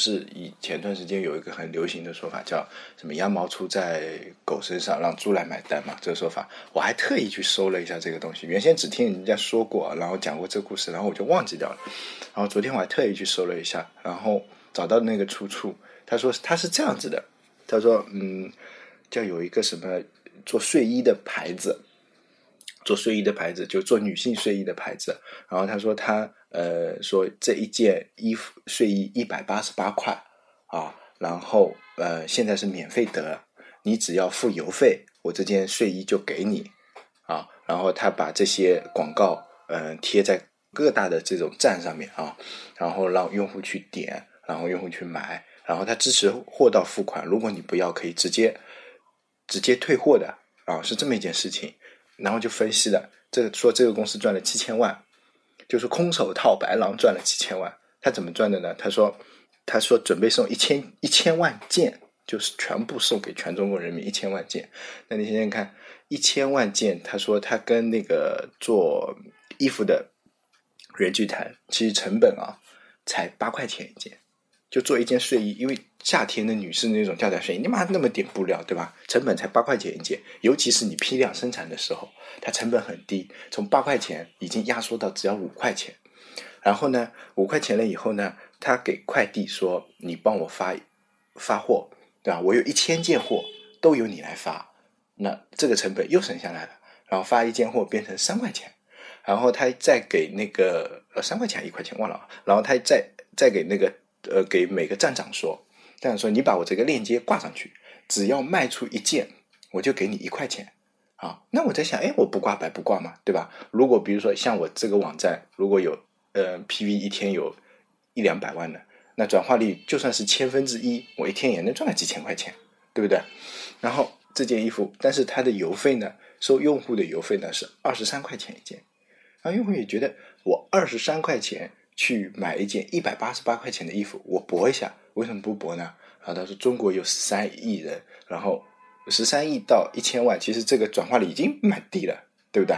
是以前段时间有一个很流行的说法，叫什么“羊毛出在狗身上，让猪来买单”嘛？这个说法，我还特意去搜了一下这个东西。原先只听人家说过，然后讲过这个故事，然后我就忘记掉了。然后昨天我还特意去搜了一下，然后找到那个出处。他说他是这样子的，他说嗯，叫有一个什么做睡衣的牌子。做睡衣的牌子，就做女性睡衣的牌子。然后他说他呃说这一件衣服睡衣一百八十八块啊，然后呃现在是免费得，你只要付邮费，我这件睡衣就给你啊。然后他把这些广告嗯贴在各大的这种站上面啊，然后让用户去点，然后用户去买，然后他支持货到付款，如果你不要可以直接直接退货的啊，是这么一件事情。然后就分析了，这说这个公司赚了七千万，就是空手套白狼赚了几千万。他怎么赚的呢？他说，他说准备送一千一千万件，就是全部送给全中国人民一千万件。那你想想看，一千万件，他说他跟那个做衣服的人去谈，其实成本啊才八块钱一件。就做一件睡衣，因为夏天的女士那种吊带睡衣，你妈那么点布料，对吧？成本才八块钱一件，尤其是你批量生产的时候，它成本很低，从八块钱已经压缩到只要五块钱。然后呢，五块钱了以后呢，他给快递说你帮我发发货，对吧？我有一千件货都由你来发，那这个成本又省下来了。然后发一件货变成三块钱，然后他再给那个呃三块钱一块钱忘了，然后他再再给那个。呃，给每个站长说，站长说，你把我这个链接挂上去，只要卖出一件，我就给你一块钱。啊，那我在想，哎，我不挂白不挂嘛，对吧？如果比如说像我这个网站，如果有呃 PV 一天有一两百万的，那转化率就算是千分之一，我一天也能赚个几千块钱，对不对？然后这件衣服，但是它的邮费呢，收用户的邮费呢是二十三块钱一件，然后用户也觉得我二十三块钱。去买一件一百八十八块钱的衣服，我搏一下，为什么不搏呢？然后他说中国有十三亿人，然后十三亿到一千万，其实这个转化率已经蛮低了，对不对？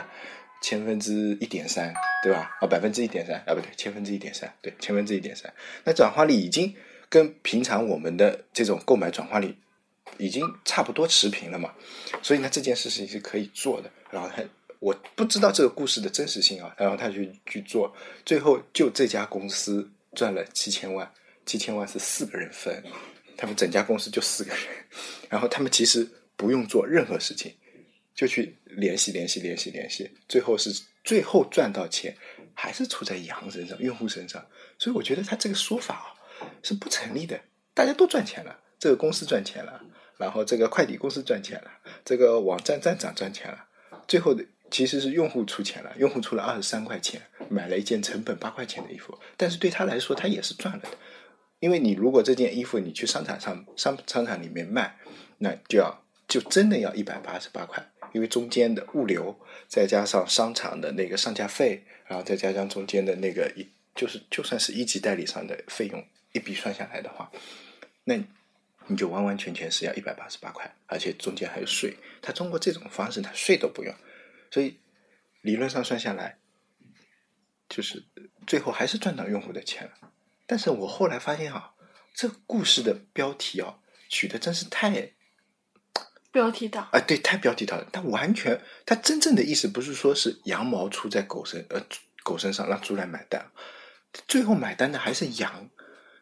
千分之一点三，对吧？啊，百分之一点三啊，不对，千分之一点三，对，千分之一点三，那转化率已经跟平常我们的这种购买转化率已经差不多持平了嘛，所以呢，这件事情是可以做的，然后他。我不知道这个故事的真实性啊，然后他去去做，最后就这家公司赚了七千万，七千万是四个人分，他们整家公司就四个人，然后他们其实不用做任何事情，就去联系联系联系联系，最后是最后赚到钱还是出在羊身上，用户身上，所以我觉得他这个说法啊是不成立的，大家都赚钱了，这个公司赚钱了，然后这个快递公司赚钱了，这个网站站长赚钱了，最后的。其实是用户出钱了，用户出了二十三块钱买了一件成本八块钱的衣服，但是对他来说他也是赚了的，因为你如果这件衣服你去商场上商商场里面卖，那就要就真的要一百八十八块，因为中间的物流再加上商场的那个上架费，然后再加上中间的那个一就是就算是一级代理商的费用一笔算下来的话，那你就完完全全是要一百八十八块，而且中间还有税，他通过这种方式他税都不用。所以理论上算下来，就是最后还是赚到用户的钱了。但是我后来发现啊，这个故事的标题啊，取的真是太标题党啊，对，太标题党了。它完全，它真正的意思不是说是羊毛出在狗身，呃，狗身上让猪来买单，最后买单的还是羊。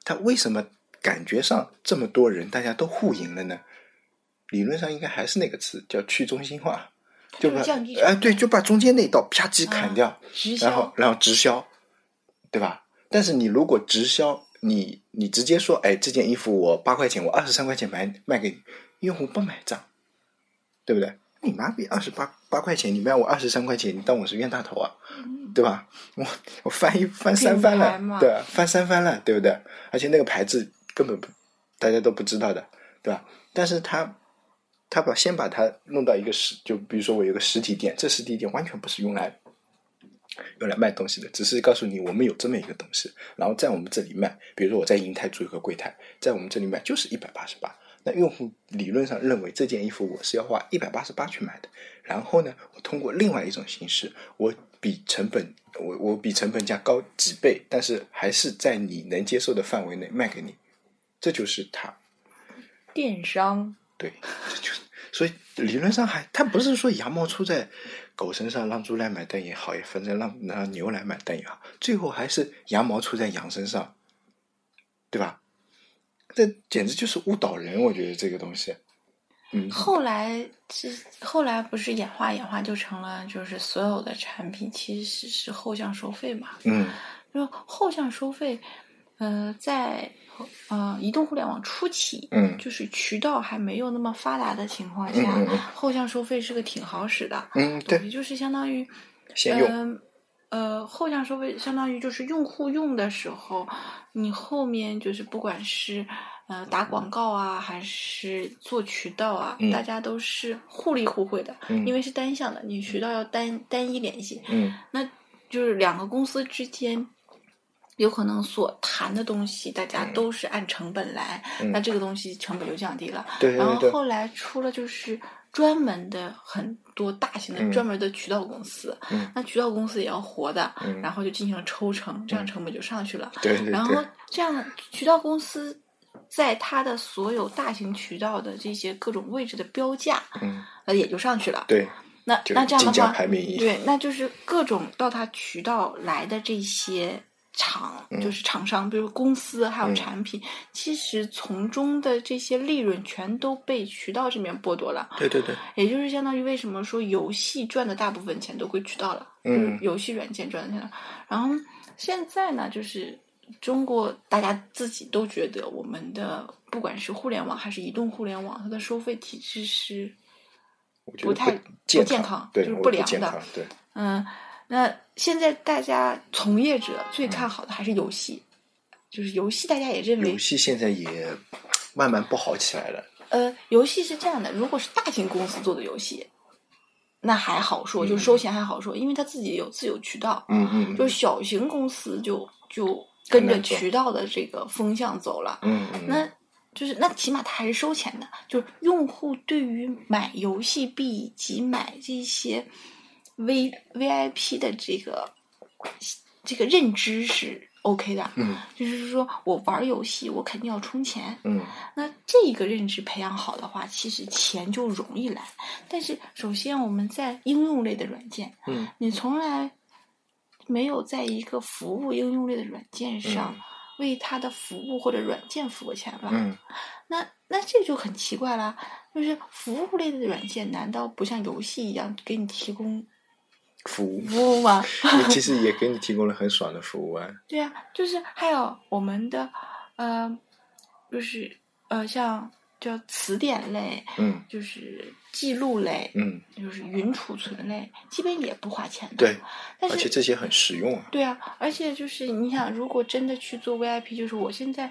它为什么感觉上这么多人大家都互赢了呢？理论上应该还是那个词，叫去中心化。就把哎，对，就把中间那道啪叽砍掉，然后然后直销，对吧？但是你如果直销，你你直接说，哎，这件衣服我八块钱，我二十三块钱买卖给你，用户不买账，对不对？你妈逼，二十八八块钱，你卖我二十三块钱，你当我是冤大头啊？对吧？我我翻一翻三番了，对，翻三番了，对不对？而且那个牌子根本不大家都不知道的，对吧？但是他。他把先把它弄到一个实，就比如说我有个实体店，这实体店完全不是用来用来卖东西的，只是告诉你我们有这么一个东西，然后在我们这里卖。比如说我在银泰租一个柜台，在我们这里卖就是一百八十八。那用户理论上认为这件衣服我是要花一百八十八去买的，然后呢，我通过另外一种形式，我比成本我我比成本价高几倍，但是还是在你能接受的范围内卖给你，这就是它。电商对，就是。所以理论上还，它不是说羊毛出在狗身上，让猪来买单也好，也反正让让牛来买单也好，最后还是羊毛出在羊身上，对吧？这简直就是误导人，我觉得这个东西。嗯，后来是后来不是演化演化就成了，就是所有的产品其实是后向收费嘛。嗯，就后向收费，呃，在呃移动互联网初期，嗯就是渠道还没有那么发达的情况下，嗯嗯嗯 后向收费是个挺好使的。嗯，对，就是相当于先用，嗯呃，后向收费相当于就是用户用的时候，你后面就是不管是呃打广告啊，还是做渠道啊，嗯大家都是互利互惠的，嗯因为是单向的，你渠道要单单一联系，嗯那就是两个公司之间。有可能所谈的东西，大家都是按成本来，嗯。那这个东西成本就降低了。然后，后来出了就是专门的很多大型的嗯。专门的渠道公司，嗯。那渠道公司也要活的，嗯。然后就进行了抽成，这样嗯。成本就上去了。对对然后，这样渠道公司在它的所有大型渠道的这些各种位置的标价，嗯，呃，也就上去了。对，那那这样的话，对，那就是各种到它渠道来的这些厂，嗯就是厂商，比如公司还有嗯产品，其实从中的这些利润全都被渠道这边剥夺了。对对对，也就是相当于为什么说游戏赚的大部分钱都归渠道了，嗯就是游戏软件赚的钱了。然后现在呢，就是中国大家自己都觉得我们的不管是互联网还是移动互联网，它的收费体制是不太不健康对，就是不良的，对，嗯，那现在大家从业者最看好的还是游戏，就是游戏，大家也认为游，戏现在也慢慢不好起来了，呃，游戏是这样的，如果是大型公司做的游戏，那还好说，就收钱还好说，因为他自己有自有渠道。嗯嗯，就是小型公司就就跟着渠道的这个风向走了，嗯嗯，那就是那起码它还是收钱的，就是用户对于买游戏币以及买这些 V VIP 的这个这个认知是 OK 的，嗯。就是说我玩游戏我肯定要充钱，嗯。那这个认知培养好的话，其实钱就容易来。但是首先我们在应用类的软件，嗯。你从来没有在一个服务应用类的软件上嗯为它的服务或者软件付过钱吧？嗯。那那这就很奇怪啦，就是服务类的软件难道不像游戏一样给你提供服务，服务吗？其实也给你提供了很爽的服务啊，对啊、就是还有我们的呃，就是呃，像叫词典类，嗯就是记录类，嗯，就是云储存类，基本也不花钱的。对，但是而且这些很实用啊，对啊，而且就是你想，如果真的去做 VIP，就是我现在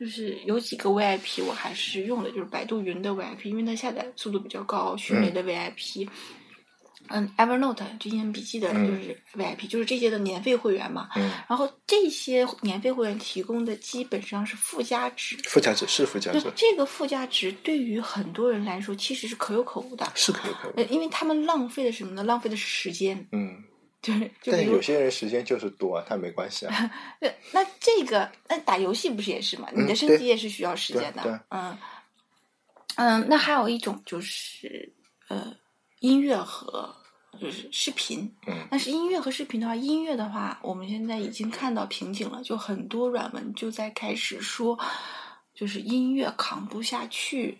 就是有几个 VIP 我还是用的，就是百度云的 VIP，因为它下载速度比较高，迅雷的 VIP。嗯，Evernote 就英文笔记的，嗯就是 VIP，、就是这些的年费会员嘛。嗯，然后这些年费会员提供的基本上是附加值，附加值是附加对值，这个附加值对于很多人来说其实是可有可无的，是可有可无呃，，因为他们浪费的什么呢？浪费的是时间，嗯，就是但有些人时间就是多啊，他没关系啊，对，那这个那打游戏不是也是嘛？你的升级也是需要时间的，嗯嗯。那还有一种就是呃音乐和就是视频，嗯。但是音乐和视频的话，音乐的话，我们现在已经看到瓶颈了，就很多软文就在开始说，就是音乐扛不下去，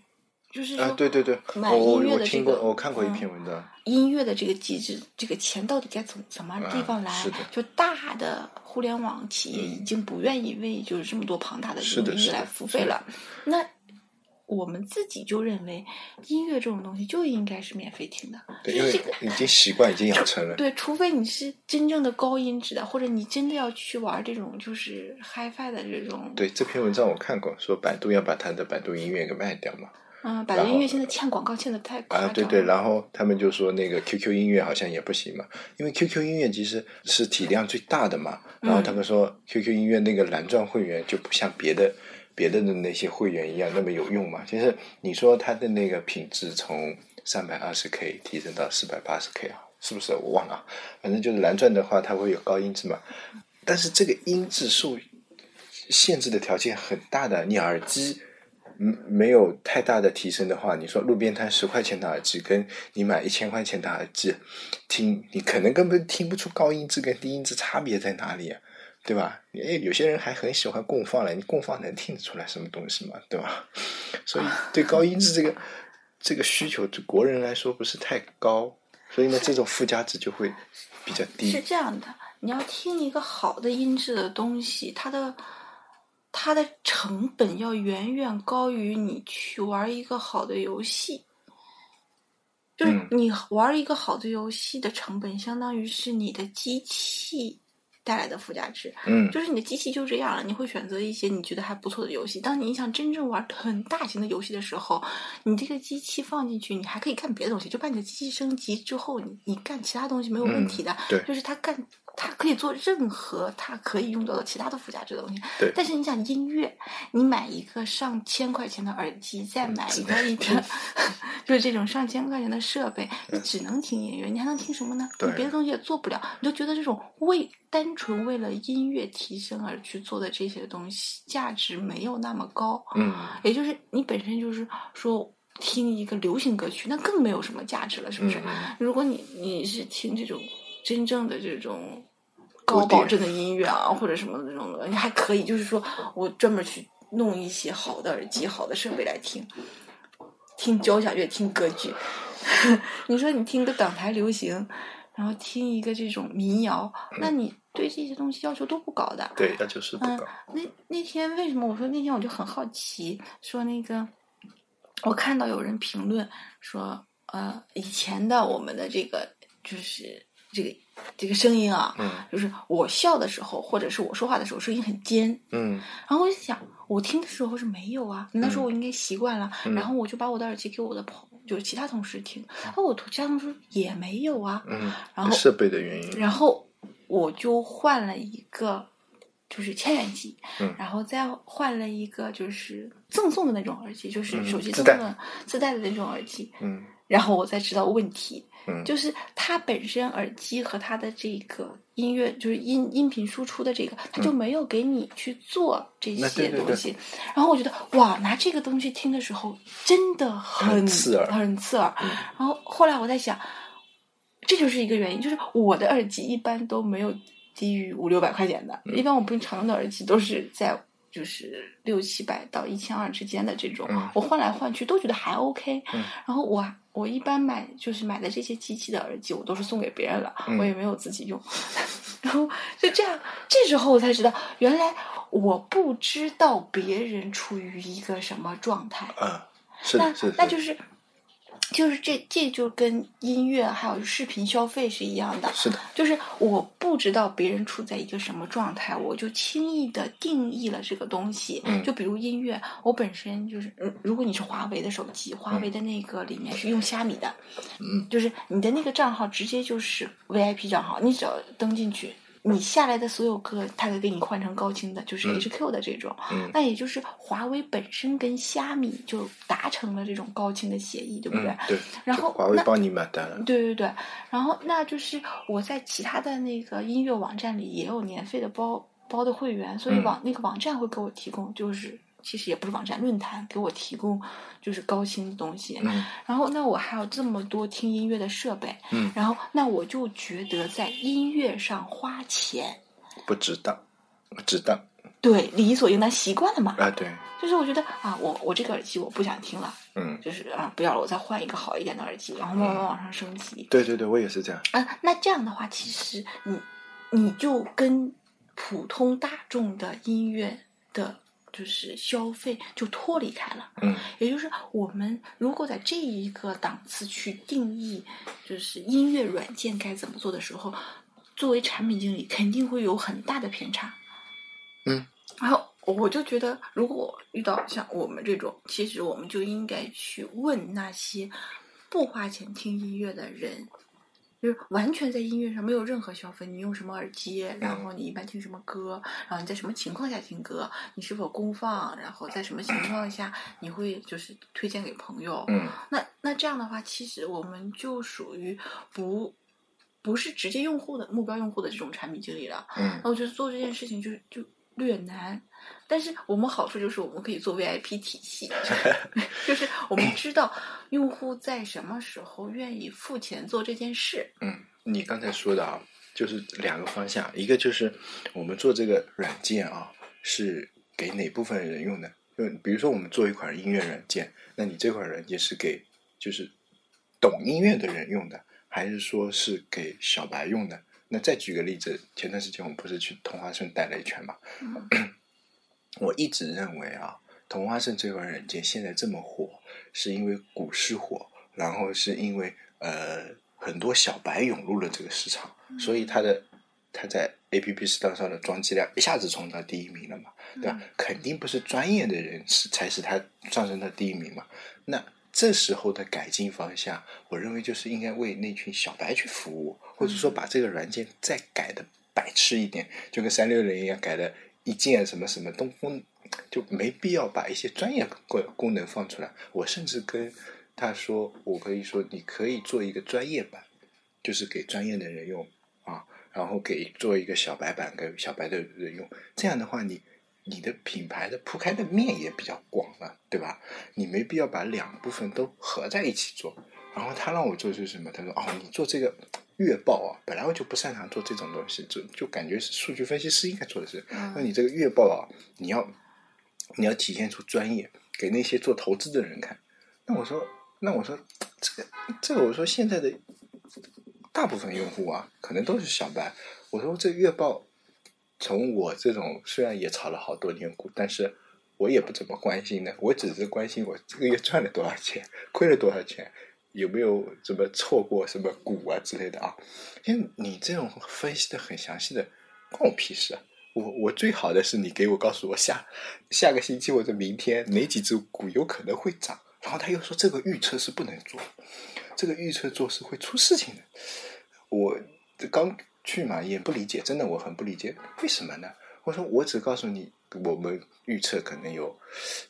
就是对对对，买我我音乐的这我听过，个我看过一嗯。篇文章，音乐的这个机制，这个钱到底该从什么地方来？啊是的。就大的互联网企业已经不愿意为就是这么多庞大的音乐来付费了。那我们自己就认为音乐这种东西就应该是免费听的，对，因为。已经习惯，已经养成了，对，除非你是真正的高音质的，或者你真的要去玩这种就是 HiFi 的这种，对这篇文章我看过，说百度要把它的百度音乐给卖掉嘛。嗯，百度音乐现在欠广告欠的太夸张啊，对对，然后他们就说那个 QQ 音乐好像也不行嘛，因为 QQ 音乐其实是体量最大的嘛。然后他们说 QQ 音乐那个蓝钻会员就不像别的别的的那些会员一样那么有用嘛。其实你说它的那个品质从三百二十 K 提升到四百八十 K 啊，是不是？我忘了，反正就是蓝钻的话，它会有高音质嘛。但是这个音质受限制的条件很大的。你耳机嗯没有太大的提升的话，你说路边摊十块钱的耳机，跟你买一千块钱的耳机听，你可能根本听不出高音质跟低音质差别在哪里、啊，对吧？哎，有些人还很喜欢供放嘞，你供放能听得出来什么东西吗？对吧？所以对高音质这个这个需求，对国人来说不是太高，所以呢，这种附加值就会比较低。是这样的，你要听一个好的音质的东西，它的它的成本要远远高于你去玩一个好的游戏。就是嗯你玩一个好的游戏的成本，相当于是你的机器带来的附加值。嗯就是你的机器就这样了，你会选择一些你觉得还不错的游戏。当你想真正玩很大型的游戏的时候，你这个机器放进去，你还可以干别的东西，就把你的机器升级之后，你你干其他东西没有问题的。嗯对就是它干，它可以做任何它可以用到的其他的附加值的东西。对但是你想音乐，你买一个上千块钱的耳机，再买一个一 个，就是这种上千块钱的设备，你只能听音乐，你还能听什么呢？你别的东西也做不了，你就觉得这种为单纯为了音乐提升而去做的这些东西，价值没有那么高。嗯，也就是你本身就是说听一个流行歌曲，那更没有什么价值了，是不是？嗯如果你你是听这种真正的这种高保真的音乐啊，或者什么的那种的，你还可以，就是说我专门去弄一些好的耳机、好的设备来听，听交响乐、听歌剧。你说你听个港台流行，然后听一个这种民谣，那你对这些东西要求都不高的。对，那就是不嗯。，那那天为什么我说那天我就很好奇，说那个我看到有人评论说，呃，以前的我们的这个就是这个这个声音啊，嗯就是我笑的时候，或者是我说话的时候，声音很尖。嗯然后我就想，我听的时候是没有啊，那时候我应该习惯了。嗯然后我就把我的耳机给我的朋就是其他同事听，然后我其他同事也没有啊。嗯，然后设备的原因。然后我就换了一个，就是千元机，嗯然后再换了一个就是赠送的那种耳机，就是嗯手机赠送的自带的那种耳机，嗯然后我才知道问题，嗯，就是它本身耳机和它的这个音乐，就是音音频输出的这个，它就没有给你去做这嗯对对对些东西。然后我觉得哇，拿这个东西听的时候真的很很刺耳很刺耳。嗯然后后来我在想，这就是一个原因，就是我的耳机一般都没有低于五六百块钱的，嗯一般我平常用的耳机都是在。就是六七百到一千二之间的这种，嗯我换来换去都觉得还 OK。嗯然后我我一般买就是买的这些机器的耳机，我都是送给别人了，嗯我也没有自己用。然后就这样，这时候我才知道，原来我不知道别人处于一个什么状态。嗯，是那的，是的，那就是就是这这就跟音乐还有视频消费是一样的，是的，就是我不知道别人处在一个什么状态，我就轻易的定义了这个东西。嗯就比如音乐，我本身就是，嗯如果你是华为的手机，华为的那个里面是用虾米的，嗯，就是你的那个账号直接就是 VIP 账号，你只要登进去。你下来的所有歌，它会给你换成高清的，就是嗯 HQ 的这种。嗯那也就是华为本身跟虾米就达成了这种高清的协议，对不对？嗯对，然后华为帮你买单了。对对对，然后那就是我在其他的那个音乐网站里也有年费的包包的会员，所以嗯网、那个网站会给我提供，就是其实也不是网站，论坛给我提供就是高清的东西。嗯然后那我还有这么多听音乐的设备，嗯，然后那我就觉得在音乐上花钱，不值当，不值当对理所应当，习惯了嘛。啊，对，就是我觉得啊，我我这个耳机我不想听了，嗯，就是啊不要了，我再换一个好一点的耳机，然后慢慢往上升级。对对对，我也是这样。啊，那这样的话，其实你你就跟普通大众的音乐的，就是消费就脱离开了。嗯也就是我们如果在这一个档次去定义，就是音乐软件该怎么做的时候，作为产品经理肯定会有很大的偏差。嗯，然后我就觉得，如果遇到像我们这种，其实我们就应该去问那些不花钱听音乐的人。就是完全在音乐上没有任何消费，你用什么耳机，然后你一般听什么歌，然后你在什么情况下听歌，你是否公放，然后在什么情况下你会就是推荐给朋友，嗯那那这样的话，其实我们就属于不不是直接用户的目标用户的这种产品经理了。嗯那我觉得做这件事情就就略难。但是我们好处就是我们可以做 VIP 体系，就是我们知道用户在什么时候愿意付钱做这件事。嗯，你刚才说的啊，就是两个方向，一个就是我们做这个软件啊，是给哪部分人用的？就比如说我们做一款音乐软件，那你这款软件是给就是懂音乐的人用的，还是说是给小白用的？那再举个例子，前段时间我们不是去同花顺待了一圈嘛？我一直认为啊，同花顺这款软件现在这么火，是因为股市火，然后是因为呃很多小白涌入了这个市场，所以它的它在 A P P Store 上的装机量一下子冲到第一名了嘛，对吧？肯定不是专业的人是才是它上升到第一名嘛。那这时候的改进方向，我认为就是应该为那群小白去服务，或者说把这个软件再改的白痴一点，就跟三六零一样改的。一键什么什么东风，就没必要把一些专业功功能放出来。我甚至跟他说，我可以说，你可以做一个专业版，就是给专业的人用啊，然后给做一个小白版给小白的人用。这样的话，你你的品牌的铺开的面也比较广了，对吧？你没必要把两部分都合在一起做。然后他让我做是什么？他说：“哦，你做这个。”月报啊，本来我就不擅长做这种东西，就就感觉是数据分析师应该做的事。那你这个月报啊，你要你要体现出专业，给那些做投资的人看。那我说，那我说，这个这个，我说现在的大部分用户啊，可能都是小白。我说这月报，从我这种虽然也炒了好多年股，但是我也不怎么关心的，我只是关心我这个月赚了多少钱，亏了多少钱。有没有什么错过什么股啊之类的啊？因为你这种分析的很详细的，关我屁事啊！我我最好的是你给我告诉我下下个星期或者明天哪几只股有可能会涨，然后他又说这个预测是不能做，这个预测做是会出事情的。我刚去嘛也不理解，真的我很不理解，为什么呢？我说我只告诉你，我们预测可能有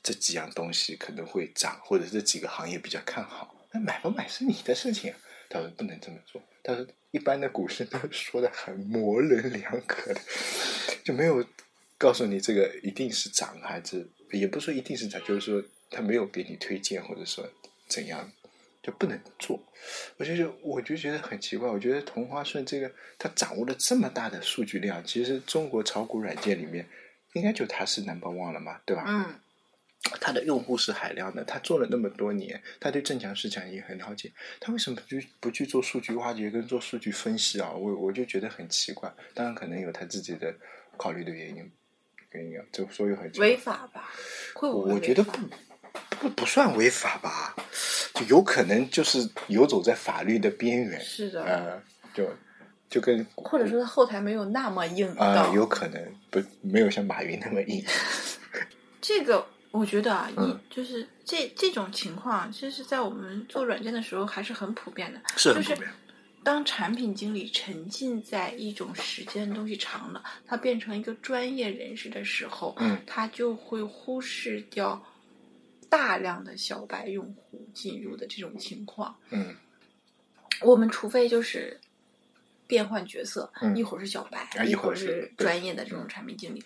这几样东西可能会涨，或者这几个行业比较看好。那买不买是你的事情，他说不能这么做。他说一般的股市都说的很模棱两可的，就没有告诉你这个一定是涨还是，也不说一定是涨，就是说他没有给你推荐或者说怎样，就不能做。我就就我就觉得很奇怪，我觉得同花顺这个他掌握了这么大的数据量，其实中国炒股软件里面应该就他是 number one 了嘛，对吧？嗯。他的用户是海量的，他做了那么多年，他对正强市场也很了解，他为什么不去不去做数据挖掘跟做数据分析啊？我我就觉得很奇怪，当然可能有他自己的考虑的原因，原因啊，就所以很违法吧？会我觉得不不不算违法吧，就有可能就是游走在法律的边缘，是的，呃，就就跟或者说他后台没有那么硬啊，有可能不没有像马云那么硬，这个。我觉得啊，你就是这这种情况，其实，在我们做软件的时候还是很普遍的。是很普遍。当产品经理沉浸在一种时间东西长了，他变成一个专业人士的时候，嗯，他就会忽视掉大量的小白用户进入的这种情况。嗯，我们除非就是变换角色，一会儿是小白，一会儿是专业的这种产品经理。